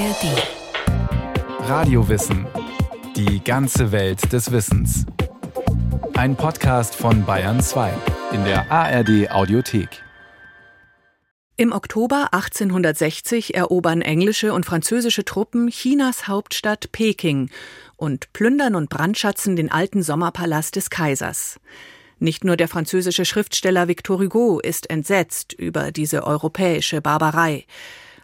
ARD. Radiowissen. Die ganze Welt des Wissens. Ein Podcast von Bayern 2 in der ARD Audiothek. Im Oktober 1860 erobern englische und französische Truppen Chinas Hauptstadt Peking und plündern und brandschatzen den alten Sommerpalast des Kaisers. Nicht nur der französische Schriftsteller Victor Hugo ist entsetzt über diese europäische Barbarei.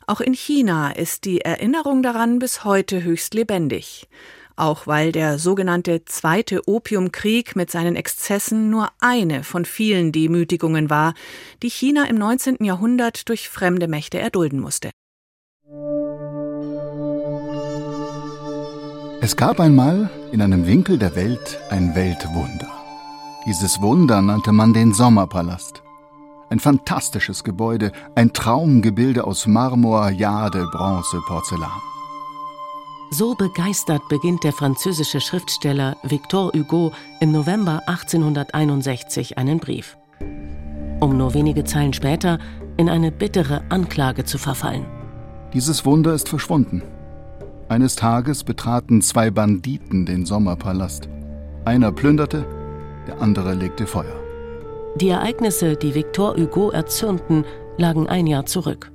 Auch in China ist die Erinnerung daran bis heute höchst lebendig. Auch weil der sogenannte Zweite Opiumkrieg mit seinen Exzessen nur eine von vielen Demütigungen war, die China im 19. Jahrhundert durch fremde Mächte erdulden musste. Es gab einmal in einem Winkel der Welt ein Weltwunder. Dieses Wunder nannte man den Sommerpalast. Ein fantastisches Gebäude, ein Traumgebilde aus Marmor, Jade, Bronze, Porzellan. So begeistert beginnt der französische Schriftsteller Victor Hugo im November 1861 einen Brief. Um nur wenige Zeilen später in eine bittere Anklage zu verfallen. Dieses Wunder ist verschwunden. Eines Tages betraten zwei Banditen den Sommerpalast. Einer plünderte, der andere legte Feuer. Die Ereignisse, die Victor Hugo erzürnten, lagen ein Jahr zurück.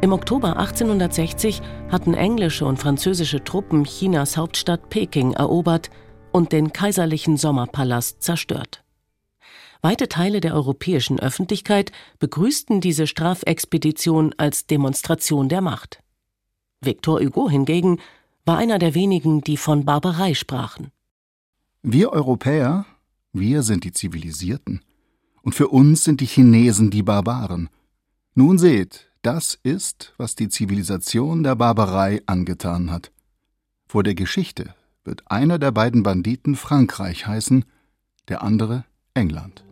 Im Oktober 1860 hatten englische und französische Truppen Chinas Hauptstadt Peking erobert und den kaiserlichen Sommerpalast zerstört. Weite Teile der europäischen Öffentlichkeit begrüßten diese Strafexpedition als Demonstration der Macht. Victor Hugo hingegen war einer der wenigen, die von Barbarei sprachen. Wir Europäer, wir sind die Zivilisierten und für uns sind die Chinesen die Barbaren. Nun seht, das ist, was die Zivilisation der Barbarei angetan hat. Vor der Geschichte wird einer der beiden Banditen Frankreich heißen, der andere England.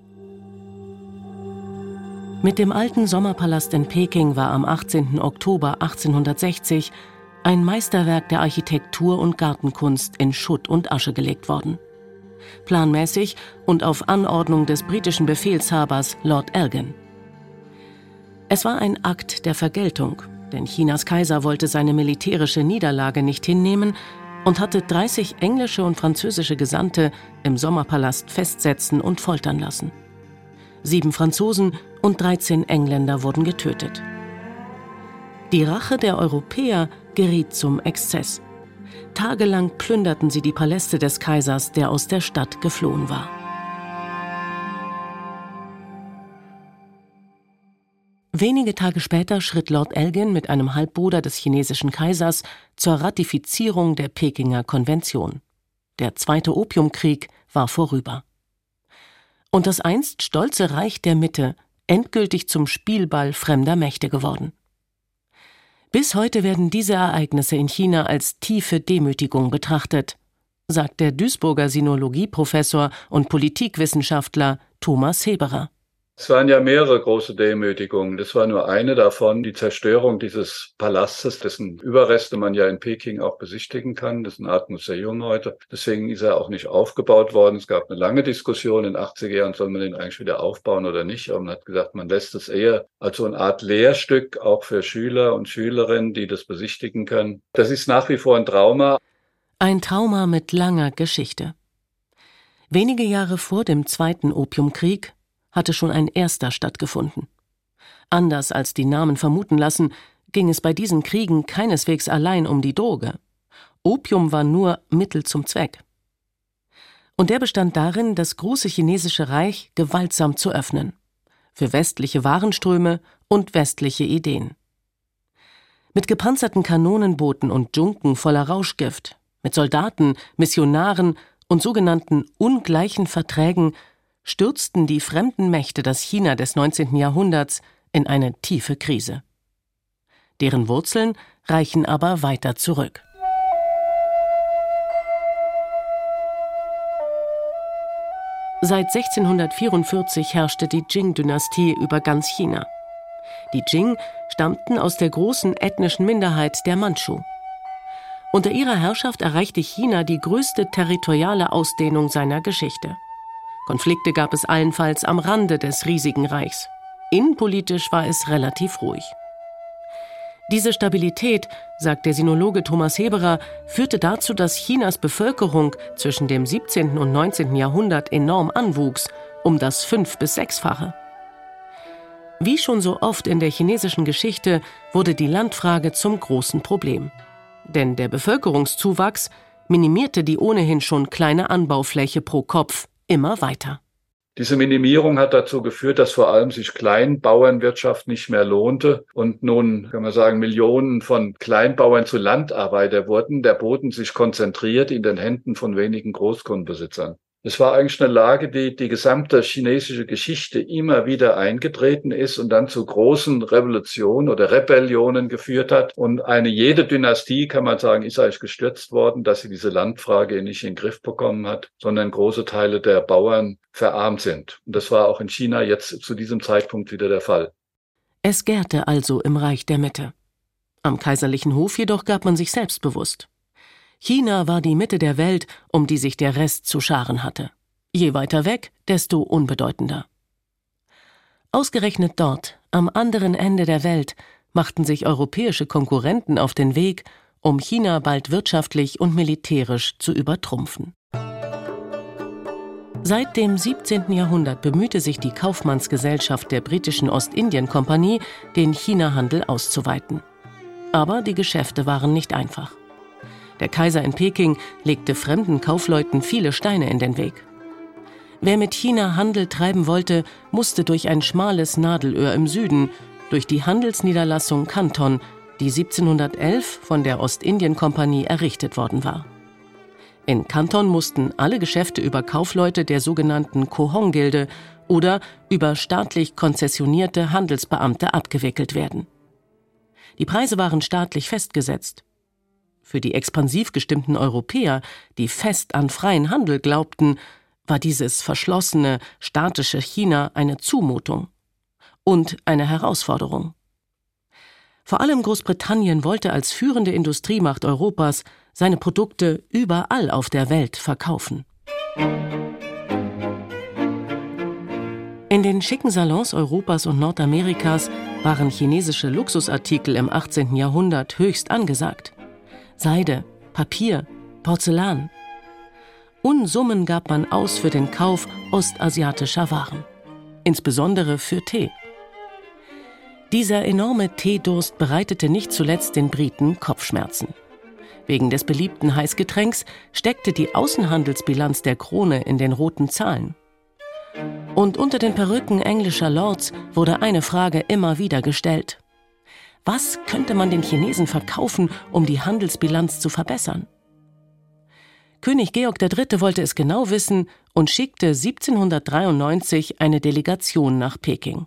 Mit dem alten Sommerpalast in Peking war am 18. Oktober 1860 ein Meisterwerk der Architektur und Gartenkunst in Schutt und Asche gelegt worden planmäßig und auf Anordnung des britischen Befehlshabers Lord Elgin. Es war ein Akt der Vergeltung, denn Chinas Kaiser wollte seine militärische Niederlage nicht hinnehmen und hatte 30 englische und französische Gesandte im Sommerpalast festsetzen und foltern lassen. Sieben Franzosen und 13 Engländer wurden getötet. Die Rache der Europäer geriet zum Exzess. Tagelang plünderten sie die Paläste des Kaisers, der aus der Stadt geflohen war. Wenige Tage später schritt Lord Elgin mit einem Halbbruder des chinesischen Kaisers zur Ratifizierung der Pekinger Konvention. Der zweite Opiumkrieg war vorüber. Und das einst stolze Reich der Mitte endgültig zum Spielball fremder Mächte geworden. Bis heute werden diese Ereignisse in China als tiefe Demütigung betrachtet, sagt der Duisburger Sinologieprofessor und Politikwissenschaftler Thomas Heberer. Es waren ja mehrere große Demütigungen. Das war nur eine davon, die Zerstörung dieses Palastes, dessen Überreste man ja in Peking auch besichtigen kann. Das ist eine Art Museum heute. Deswegen ist er auch nicht aufgebaut worden. Es gab eine lange Diskussion in den 80er Jahren, soll man den eigentlich wieder aufbauen oder nicht. Aber man hat gesagt, man lässt es eher als so eine Art Lehrstück auch für Schüler und Schülerinnen, die das besichtigen können. Das ist nach wie vor ein Trauma. Ein Trauma mit langer Geschichte. Wenige Jahre vor dem Zweiten Opiumkrieg hatte schon ein erster stattgefunden. Anders als die Namen vermuten lassen, ging es bei diesen Kriegen keineswegs allein um die Droge. Opium war nur Mittel zum Zweck. Und der bestand darin, das große chinesische Reich gewaltsam zu öffnen. Für westliche Warenströme und westliche Ideen. Mit gepanzerten Kanonenbooten und Junken voller Rauschgift, mit Soldaten, Missionaren und sogenannten ungleichen Verträgen stürzten die fremden Mächte das China des 19. Jahrhunderts in eine tiefe Krise. Deren Wurzeln reichen aber weiter zurück. Seit 1644 herrschte die Jing-Dynastie über ganz China. Die Jing stammten aus der großen ethnischen Minderheit der Mandschu. Unter ihrer Herrschaft erreichte China die größte territoriale Ausdehnung seiner Geschichte. Konflikte gab es allenfalls am Rande des riesigen Reichs. Innenpolitisch war es relativ ruhig. Diese Stabilität, sagt der Sinologe Thomas Heberer, führte dazu, dass Chinas Bevölkerung zwischen dem 17. und 19. Jahrhundert enorm anwuchs, um das fünf- bis sechsfache. Wie schon so oft in der chinesischen Geschichte wurde die Landfrage zum großen Problem. Denn der Bevölkerungszuwachs minimierte die ohnehin schon kleine Anbaufläche pro Kopf immer weiter. Diese Minimierung hat dazu geführt, dass vor allem sich Kleinbauernwirtschaft nicht mehr lohnte und nun, kann man sagen, Millionen von Kleinbauern zu Landarbeiter wurden, der Boden sich konzentriert in den Händen von wenigen Großgrundbesitzern. Es war eigentlich eine Lage, die die gesamte chinesische Geschichte immer wieder eingetreten ist und dann zu großen Revolutionen oder Rebellionen geführt hat. Und eine jede Dynastie, kann man sagen, ist eigentlich gestürzt worden, dass sie diese Landfrage nicht in den Griff bekommen hat, sondern große Teile der Bauern verarmt sind. Und das war auch in China jetzt zu diesem Zeitpunkt wieder der Fall. Es gärte also im Reich der Mitte. Am kaiserlichen Hof jedoch gab man sich selbstbewusst. China war die Mitte der Welt, um die sich der Rest zu scharen hatte. Je weiter weg, desto unbedeutender. Ausgerechnet dort, am anderen Ende der Welt, machten sich europäische Konkurrenten auf den Weg, um China bald wirtschaftlich und militärisch zu übertrumpfen. Seit dem 17. Jahrhundert bemühte sich die Kaufmannsgesellschaft der britischen Ostindien-Kompanie, den China-Handel auszuweiten. Aber die Geschäfte waren nicht einfach. Der Kaiser in Peking legte fremden Kaufleuten viele Steine in den Weg. Wer mit China Handel treiben wollte, musste durch ein schmales Nadelöhr im Süden, durch die Handelsniederlassung Kanton, die 1711 von der Ostindien-Kompanie errichtet worden war. In Kanton mussten alle Geschäfte über Kaufleute der sogenannten Kohong-Gilde oder über staatlich konzessionierte Handelsbeamte abgewickelt werden. Die Preise waren staatlich festgesetzt. Für die expansiv gestimmten Europäer, die fest an freien Handel glaubten, war dieses verschlossene, statische China eine Zumutung und eine Herausforderung. Vor allem Großbritannien wollte als führende Industriemacht Europas seine Produkte überall auf der Welt verkaufen. In den schicken Salons Europas und Nordamerikas waren chinesische Luxusartikel im 18. Jahrhundert höchst angesagt. Seide, Papier, Porzellan. Unsummen gab man aus für den Kauf ostasiatischer Waren, insbesondere für Tee. Dieser enorme Teedurst bereitete nicht zuletzt den Briten Kopfschmerzen. Wegen des beliebten Heißgetränks steckte die Außenhandelsbilanz der Krone in den roten Zahlen. Und unter den Perücken englischer Lords wurde eine Frage immer wieder gestellt. Was könnte man den Chinesen verkaufen, um die Handelsbilanz zu verbessern? König Georg III. wollte es genau wissen und schickte 1793 eine Delegation nach Peking.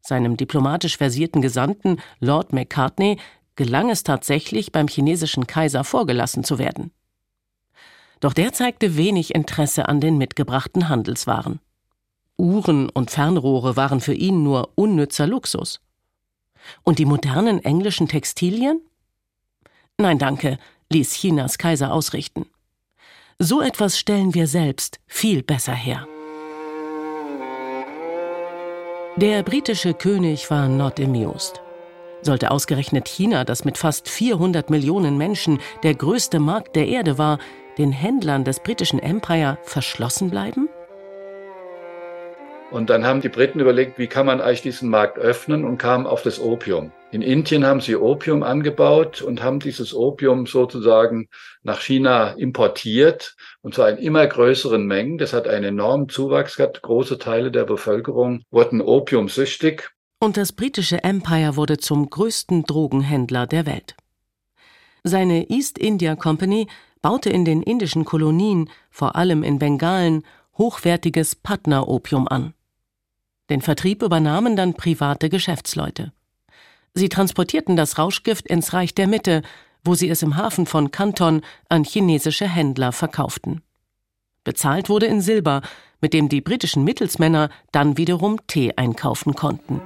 Seinem diplomatisch versierten Gesandten Lord Macartney gelang es tatsächlich, beim chinesischen Kaiser vorgelassen zu werden. Doch der zeigte wenig Interesse an den mitgebrachten Handelswaren. Uhren und Fernrohre waren für ihn nur unnützer Luxus. Und die modernen englischen Textilien? Nein, danke, ließ Chinas Kaiser ausrichten. So etwas stellen wir selbst viel besser her. Der britische König war not amused. Sollte ausgerechnet China, das mit fast 400 Millionen Menschen der größte Markt der Erde war, den Händlern des britischen Empire verschlossen bleiben? Und dann haben die Briten überlegt, wie kann man eigentlich diesen Markt öffnen und kamen auf das Opium. In Indien haben sie Opium angebaut und haben dieses Opium sozusagen nach China importiert und zwar in immer größeren Mengen. Das hat einen enormen Zuwachs gehabt. Große Teile der Bevölkerung wurden opiumsüchtig. Und das britische Empire wurde zum größten Drogenhändler der Welt. Seine East India Company baute in den indischen Kolonien, vor allem in Bengalen, hochwertiges Patna-Opium an. Den Vertrieb übernahmen dann private Geschäftsleute. Sie transportierten das Rauschgift ins Reich der Mitte, wo sie es im Hafen von Kanton an chinesische Händler verkauften. Bezahlt wurde in Silber, mit dem die britischen Mittelsmänner dann wiederum Tee einkaufen konnten.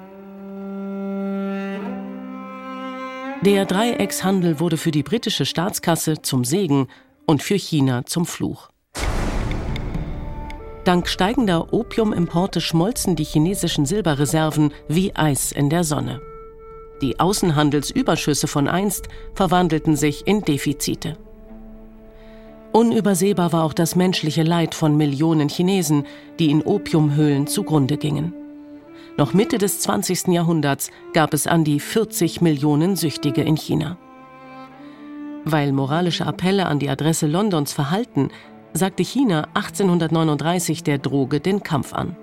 Der Dreieckshandel wurde für die britische Staatskasse zum Segen und für China zum Fluch. Dank steigender Opiumimporte schmolzen die chinesischen Silberreserven wie Eis in der Sonne. Die Außenhandelsüberschüsse von einst verwandelten sich in Defizite. Unübersehbar war auch das menschliche Leid von Millionen Chinesen, die in Opiumhöhlen zugrunde gingen. Noch Mitte des 20. Jahrhunderts gab es an die 40 Millionen Süchtige in China. Weil moralische Appelle an die Adresse Londons verhalten, sagte China 1839 der Droge den Kampf an.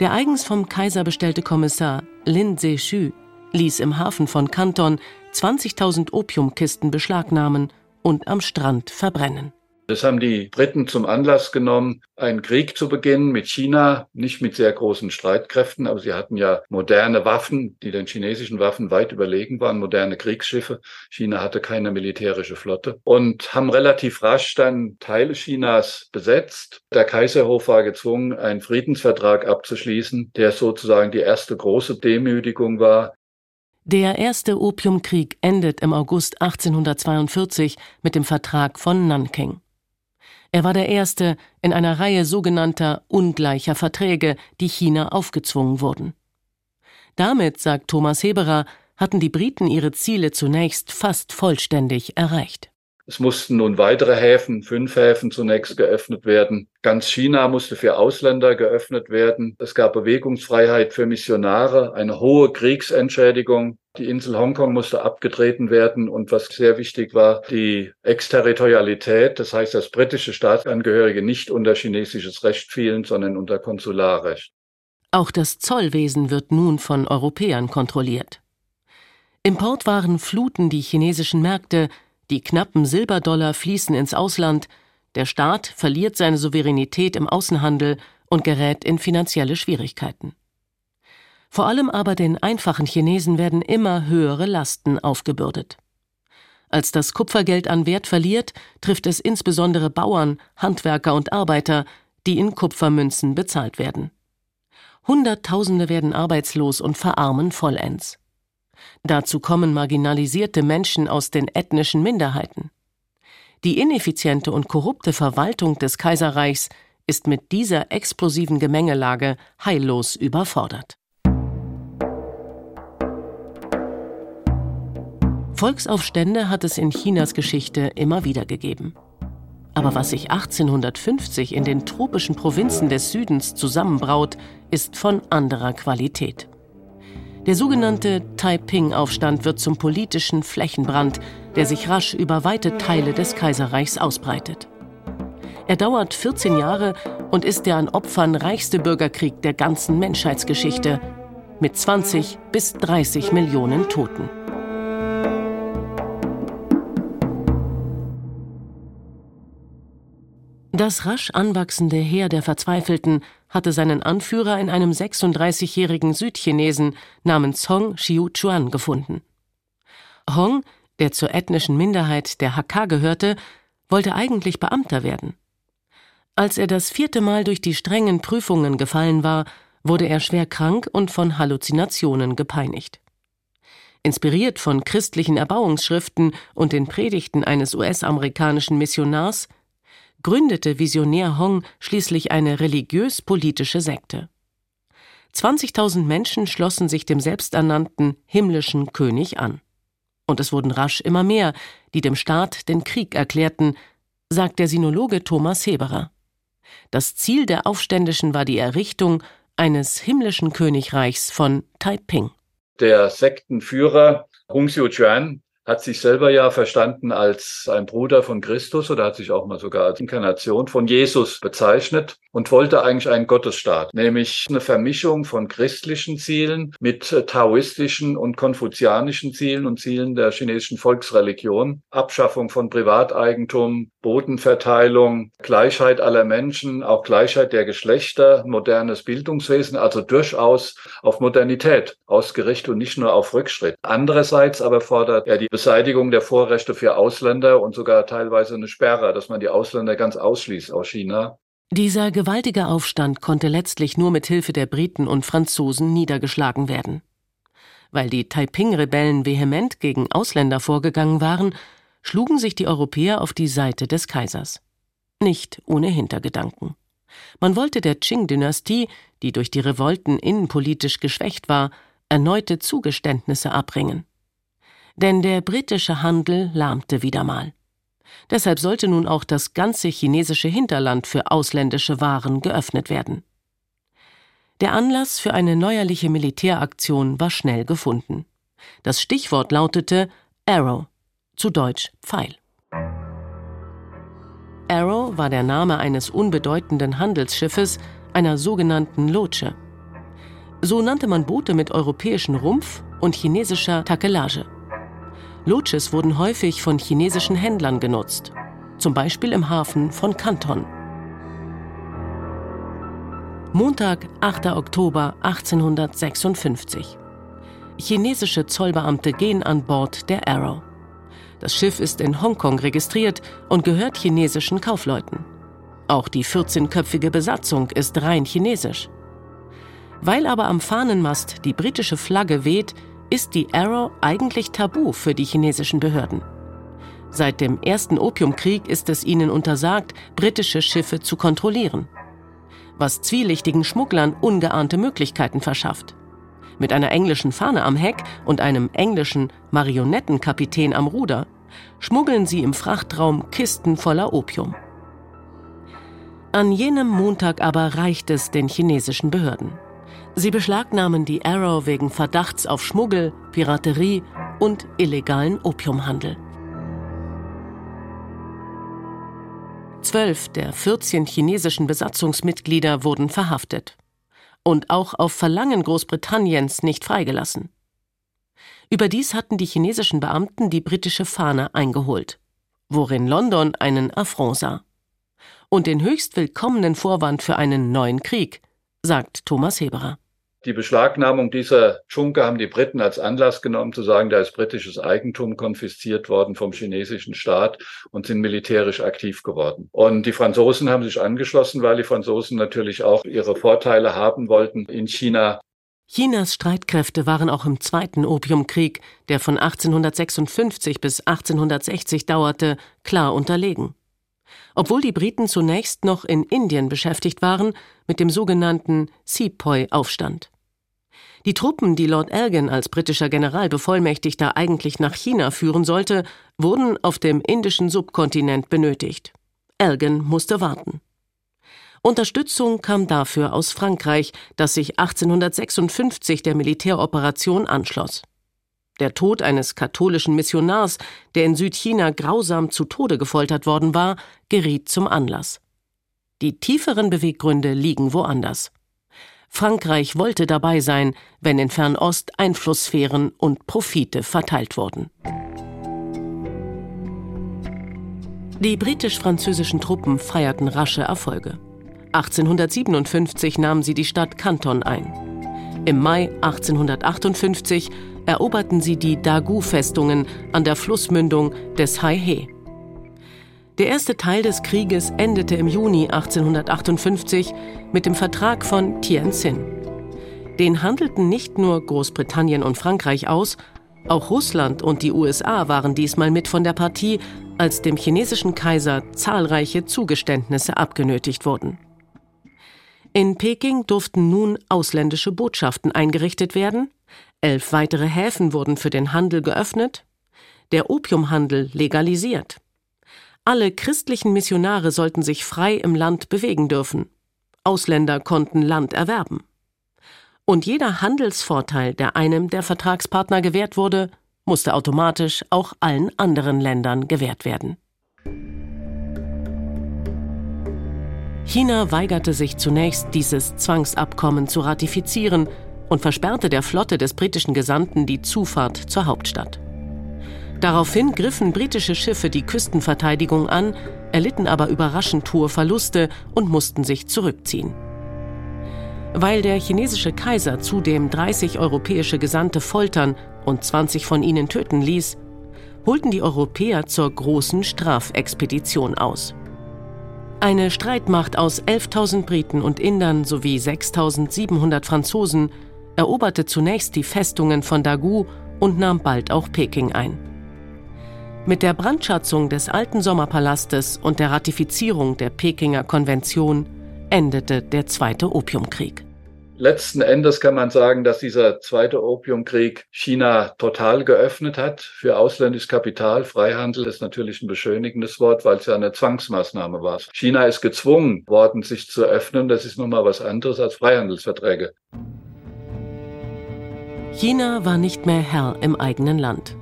Der eigens vom Kaiser bestellte Kommissar Lin Zexu ließ im Hafen von Kanton 20.000 Opiumkisten beschlagnahmen und am Strand verbrennen. Das haben die Briten zum Anlass genommen, einen Krieg zu beginnen mit China, nicht mit sehr großen Streitkräften, aber sie hatten ja moderne Waffen, die den chinesischen Waffen weit überlegen waren, moderne Kriegsschiffe. China hatte keine militärische Flotte und haben relativ rasch dann Teile Chinas besetzt. Der Kaiserhof war gezwungen, einen Friedensvertrag abzuschließen, der sozusagen die erste große Demütigung war, der erste Opiumkrieg endet im August 1842 mit dem Vertrag von Nanking. Er war der erste in einer Reihe sogenannter ungleicher Verträge, die China aufgezwungen wurden. Damit, sagt Thomas Heberer, hatten die Briten ihre Ziele zunächst fast vollständig erreicht. Es mussten nun weitere Häfen, fünf Häfen zunächst geöffnet werden. Ganz China musste für Ausländer geöffnet werden. Es gab Bewegungsfreiheit für Missionare, eine hohe Kriegsentschädigung. Die Insel Hongkong musste abgetreten werden und was sehr wichtig war, die Exterritorialität, das heißt, dass britische Staatsangehörige nicht unter chinesisches Recht fielen, sondern unter Konsularrecht. Auch das Zollwesen wird nun von Europäern kontrolliert. Importwaren fluten die chinesischen Märkte, die knappen Silberdollar fließen ins Ausland, der Staat verliert seine Souveränität im Außenhandel und gerät in finanzielle Schwierigkeiten. Vor allem aber den einfachen Chinesen werden immer höhere Lasten aufgebürdet. Als das Kupfergeld an Wert verliert, trifft es insbesondere Bauern, Handwerker und Arbeiter, die in Kupfermünzen bezahlt werden. Hunderttausende werden arbeitslos und verarmen vollends. Dazu kommen marginalisierte Menschen aus den ethnischen Minderheiten. Die ineffiziente und korrupte Verwaltung des Kaiserreichs ist mit dieser explosiven Gemengelage heillos überfordert. Volksaufstände hat es in Chinas Geschichte immer wieder gegeben. Aber was sich 1850 in den tropischen Provinzen des Südens zusammenbraut, ist von anderer Qualität. Der sogenannte Taiping-Aufstand wird zum politischen Flächenbrand, der sich rasch über weite Teile des Kaiserreichs ausbreitet. Er dauert 14 Jahre und ist der an Opfern reichste Bürgerkrieg der ganzen Menschheitsgeschichte mit 20 bis 30 Millionen Toten. Das rasch anwachsende Heer der Verzweifelten hatte seinen Anführer in einem 36-jährigen Südchinesen namens Hong Xiu-Chuan gefunden. Hong, der zur ethnischen Minderheit der Hakka gehörte, wollte eigentlich Beamter werden. Als er das vierte Mal durch die strengen Prüfungen gefallen war, wurde er schwer krank und von Halluzinationen gepeinigt. Inspiriert von christlichen Erbauungsschriften und den Predigten eines US-amerikanischen Missionars gründete Visionär Hong schließlich eine religiös-politische Sekte. 20.000 Menschen schlossen sich dem selbsternannten himmlischen König an. Und es wurden rasch immer mehr, die dem Staat den Krieg erklärten, sagt der Sinologe Thomas Heberer. Das Ziel der Aufständischen war die Errichtung eines himmlischen Königreichs von Taiping. Der Sektenführer Hung Xiu-Chuan hat sich selber ja verstanden als ein Bruder von Christus oder hat sich auch mal sogar als Inkarnation von Jesus bezeichnet und wollte eigentlich einen Gottesstaat, nämlich eine Vermischung von christlichen Zielen mit taoistischen und konfuzianischen Zielen und Zielen der chinesischen Volksreligion, Abschaffung von Privateigentum, Bodenverteilung, Gleichheit aller Menschen, auch Gleichheit der Geschlechter, modernes Bildungswesen, also durchaus auf Modernität ausgerichtet und nicht nur auf Rückschritt. Andererseits aber fordert er die Beseitigung der Vorrechte für Ausländer und sogar teilweise eine Sperre, dass man die Ausländer ganz ausschließt aus China. Dieser gewaltige Aufstand konnte letztlich nur mit Hilfe der Briten und Franzosen niedergeschlagen werden. Weil die Taiping-Rebellen vehement gegen Ausländer vorgegangen waren, schlugen sich die Europäer auf die Seite des Kaisers. Nicht ohne Hintergedanken. Man wollte der Qing-Dynastie, die durch die Revolten innenpolitisch geschwächt war, erneute Zugeständnisse abbringen. Denn der britische Handel lahmte wieder mal. Deshalb sollte nun auch das ganze chinesische Hinterland für ausländische Waren geöffnet werden. Der Anlass für eine neuerliche Militäraktion war schnell gefunden. Das Stichwort lautete Arrow, zu Deutsch Pfeil. Arrow war der Name eines unbedeutenden Handelsschiffes, einer sogenannten Lotsche. So nannte man Boote mit europäischem Rumpf und chinesischer Takelage. Lotsches wurden häufig von chinesischen Händlern genutzt, zum Beispiel im Hafen von Kanton. Montag, 8. Oktober 1856. Chinesische Zollbeamte gehen an Bord der Arrow. Das Schiff ist in Hongkong registriert und gehört chinesischen Kaufleuten. Auch die 14-köpfige Besatzung ist rein chinesisch. Weil aber am Fahnenmast die britische Flagge weht, ist die Arrow eigentlich tabu für die chinesischen Behörden. Seit dem ersten Opiumkrieg ist es ihnen untersagt, britische Schiffe zu kontrollieren. Was zwielichtigen Schmugglern ungeahnte Möglichkeiten verschafft. Mit einer englischen Fahne am Heck und einem englischen Marionettenkapitän am Ruder schmuggeln sie im Frachtraum Kisten voller Opium. An jenem Montag aber reicht es den chinesischen Behörden. Sie beschlagnahmen die Arrow wegen Verdachts auf Schmuggel, Piraterie und illegalen Opiumhandel. Zwölf der 14 chinesischen Besatzungsmitglieder wurden verhaftet und auch auf Verlangen Großbritanniens nicht freigelassen. Überdies hatten die chinesischen Beamten die britische Fahne eingeholt, worin London einen Affront sah. Und den höchst willkommenen Vorwand für einen neuen Krieg, sagt Thomas Heberer. Die Beschlagnahmung dieser Schunke haben die Briten als Anlass genommen, zu sagen, da ist britisches Eigentum konfisziert worden vom chinesischen Staat und sind militärisch aktiv geworden. Und die Franzosen haben sich angeschlossen, weil die Franzosen natürlich auch ihre Vorteile haben wollten in China. Chinas Streitkräfte waren auch im Zweiten Opiumkrieg, der von 1856 bis 1860 dauerte, klar unterlegen obwohl die Briten zunächst noch in Indien beschäftigt waren mit dem sogenannten Sepoy-Aufstand. Die Truppen, die Lord Elgin als britischer Generalbevollmächtigter eigentlich nach China führen sollte, wurden auf dem indischen Subkontinent benötigt. Elgin musste warten. Unterstützung kam dafür aus Frankreich, das sich 1856 der Militäroperation anschloss. Der Tod eines katholischen Missionars, der in Südchina grausam zu Tode gefoltert worden war, geriet zum Anlass. Die tieferen Beweggründe liegen woanders. Frankreich wollte dabei sein, wenn in Fernost Einflusssphären und Profite verteilt wurden. Die britisch-französischen Truppen feierten rasche Erfolge. 1857 nahmen sie die Stadt Canton ein. Im Mai 1858 eroberten sie die Dagu-Festungen an der Flussmündung des Hai-He. Der erste Teil des Krieges endete im Juni 1858 mit dem Vertrag von Tientsin. Den handelten nicht nur Großbritannien und Frankreich aus, auch Russland und die USA waren diesmal mit von der Partie, als dem chinesischen Kaiser zahlreiche Zugeständnisse abgenötigt wurden. In Peking durften nun ausländische Botschaften eingerichtet werden, Elf weitere Häfen wurden für den Handel geöffnet, der Opiumhandel legalisiert. Alle christlichen Missionare sollten sich frei im Land bewegen dürfen. Ausländer konnten Land erwerben. Und jeder Handelsvorteil, der einem der Vertragspartner gewährt wurde, musste automatisch auch allen anderen Ländern gewährt werden. China weigerte sich zunächst, dieses Zwangsabkommen zu ratifizieren und versperrte der Flotte des britischen Gesandten die Zufahrt zur Hauptstadt. Daraufhin griffen britische Schiffe die Küstenverteidigung an, erlitten aber überraschend hohe Verluste und mussten sich zurückziehen. Weil der chinesische Kaiser zudem 30 europäische Gesandte foltern und 20 von ihnen töten ließ, holten die Europäer zur großen Strafexpedition aus. Eine Streitmacht aus 11.000 Briten und Indern sowie 6.700 Franzosen eroberte zunächst die Festungen von Dagu und nahm bald auch Peking ein. Mit der Brandschatzung des alten Sommerpalastes und der Ratifizierung der Pekinger Konvention endete der Zweite Opiumkrieg. Letzten Endes kann man sagen, dass dieser zweite Opiumkrieg China total geöffnet hat für ausländisches Kapital. Freihandel ist natürlich ein beschönigendes Wort, weil es ja eine Zwangsmaßnahme war. China ist gezwungen worden, sich zu öffnen. Das ist nun mal was anderes als Freihandelsverträge. China war nicht mehr Herr im eigenen Land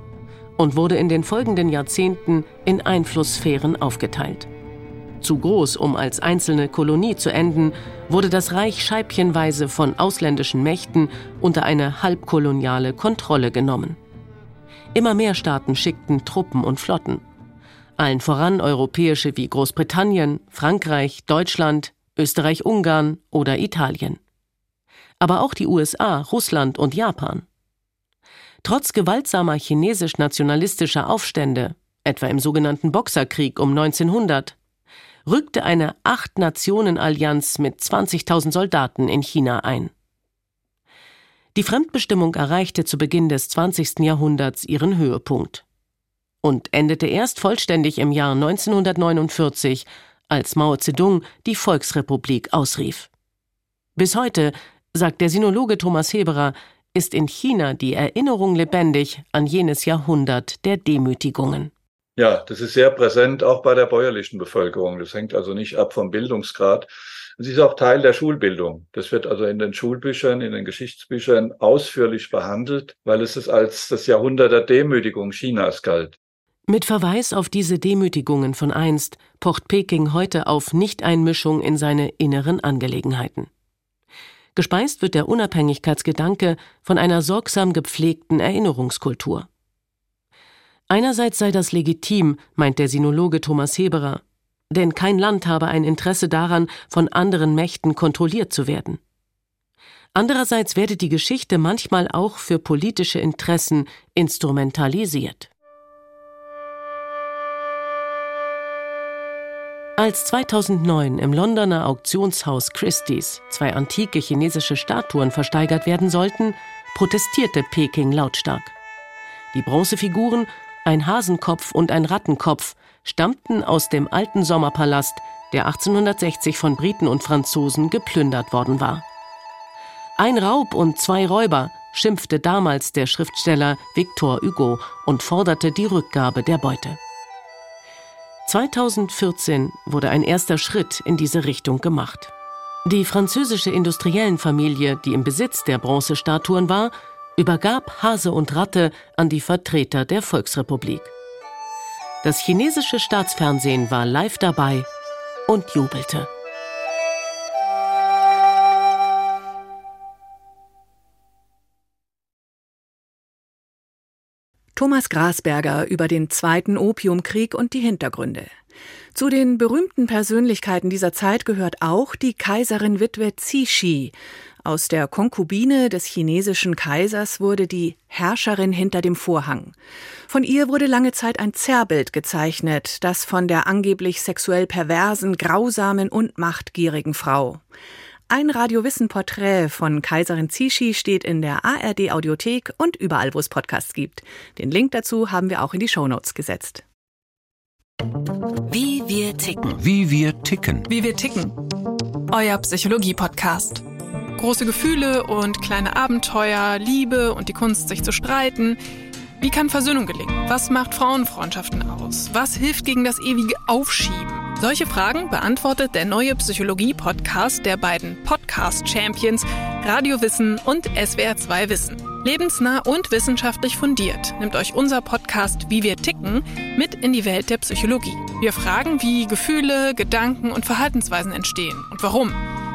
und wurde in den folgenden Jahrzehnten in Einflusssphären aufgeteilt. Zu groß, um als einzelne Kolonie zu enden, wurde das Reich scheibchenweise von ausländischen Mächten unter eine halbkoloniale Kontrolle genommen. Immer mehr Staaten schickten Truppen und Flotten. Allen voran europäische wie Großbritannien, Frankreich, Deutschland, Österreich-Ungarn oder Italien. Aber auch die USA, Russland und Japan. Trotz gewaltsamer chinesisch-nationalistischer Aufstände, etwa im sogenannten Boxerkrieg um 1900, rückte eine Acht-Nationen-Allianz mit 20.000 Soldaten in China ein. Die Fremdbestimmung erreichte zu Beginn des 20. Jahrhunderts ihren Höhepunkt und endete erst vollständig im Jahr 1949, als Mao Zedong die Volksrepublik ausrief. Bis heute, sagt der Sinologe Thomas Heberer, ist in China die Erinnerung lebendig an jenes Jahrhundert der Demütigungen. Ja, das ist sehr präsent auch bei der bäuerlichen Bevölkerung. Das hängt also nicht ab vom Bildungsgrad. Es ist auch Teil der Schulbildung. Das wird also in den Schulbüchern, in den Geschichtsbüchern ausführlich behandelt, weil es als das Jahrhundert der Demütigung Chinas galt. Mit Verweis auf diese Demütigungen von einst pocht Peking heute auf Nichteinmischung in seine inneren Angelegenheiten. Gespeist wird der Unabhängigkeitsgedanke von einer sorgsam gepflegten Erinnerungskultur. Einerseits sei das legitim, meint der Sinologe Thomas Heberer, denn kein Land habe ein Interesse daran, von anderen Mächten kontrolliert zu werden. Andererseits werde die Geschichte manchmal auch für politische Interessen instrumentalisiert. Als 2009 im Londoner Auktionshaus Christie's zwei antike chinesische Statuen versteigert werden sollten, protestierte Peking lautstark. Die Bronzefiguren ein Hasenkopf und ein Rattenkopf stammten aus dem alten Sommerpalast, der 1860 von Briten und Franzosen geplündert worden war. Ein Raub und zwei Räuber, schimpfte damals der Schriftsteller Victor Hugo und forderte die Rückgabe der Beute. 2014 wurde ein erster Schritt in diese Richtung gemacht. Die französische Industriellenfamilie, die im Besitz der Bronzestatuen war, übergab Hase und Ratte an die Vertreter der Volksrepublik. Das chinesische Staatsfernsehen war live dabei und jubelte. Thomas Grasberger über den Zweiten Opiumkrieg und die Hintergründe. Zu den berühmten Persönlichkeiten dieser Zeit gehört auch die Kaiserin Witwe Cixi, aus der Konkubine des chinesischen Kaisers wurde die Herrscherin hinter dem Vorhang. Von ihr wurde lange Zeit ein Zerrbild gezeichnet, das von der angeblich sexuell perversen, grausamen und machtgierigen Frau. Ein Radiowissen-Porträt von Kaiserin Cixi steht in der ARD Audiothek und überall, wo es Podcasts gibt. Den Link dazu haben wir auch in die Shownotes gesetzt. Wie wir ticken. Wie wir ticken. Wie wir ticken. Euer Psychologie-Podcast. Große Gefühle und kleine Abenteuer, Liebe und die Kunst, sich zu streiten. Wie kann Versöhnung gelingen? Was macht Frauenfreundschaften aus? Was hilft gegen das ewige Aufschieben? Solche Fragen beantwortet der neue Psychologie-Podcast der beiden Podcast-Champions Radio Wissen und SWR2 Wissen. Lebensnah und wissenschaftlich fundiert nimmt euch unser Podcast Wie wir ticken mit in die Welt der Psychologie. Wir fragen, wie Gefühle, Gedanken und Verhaltensweisen entstehen und warum.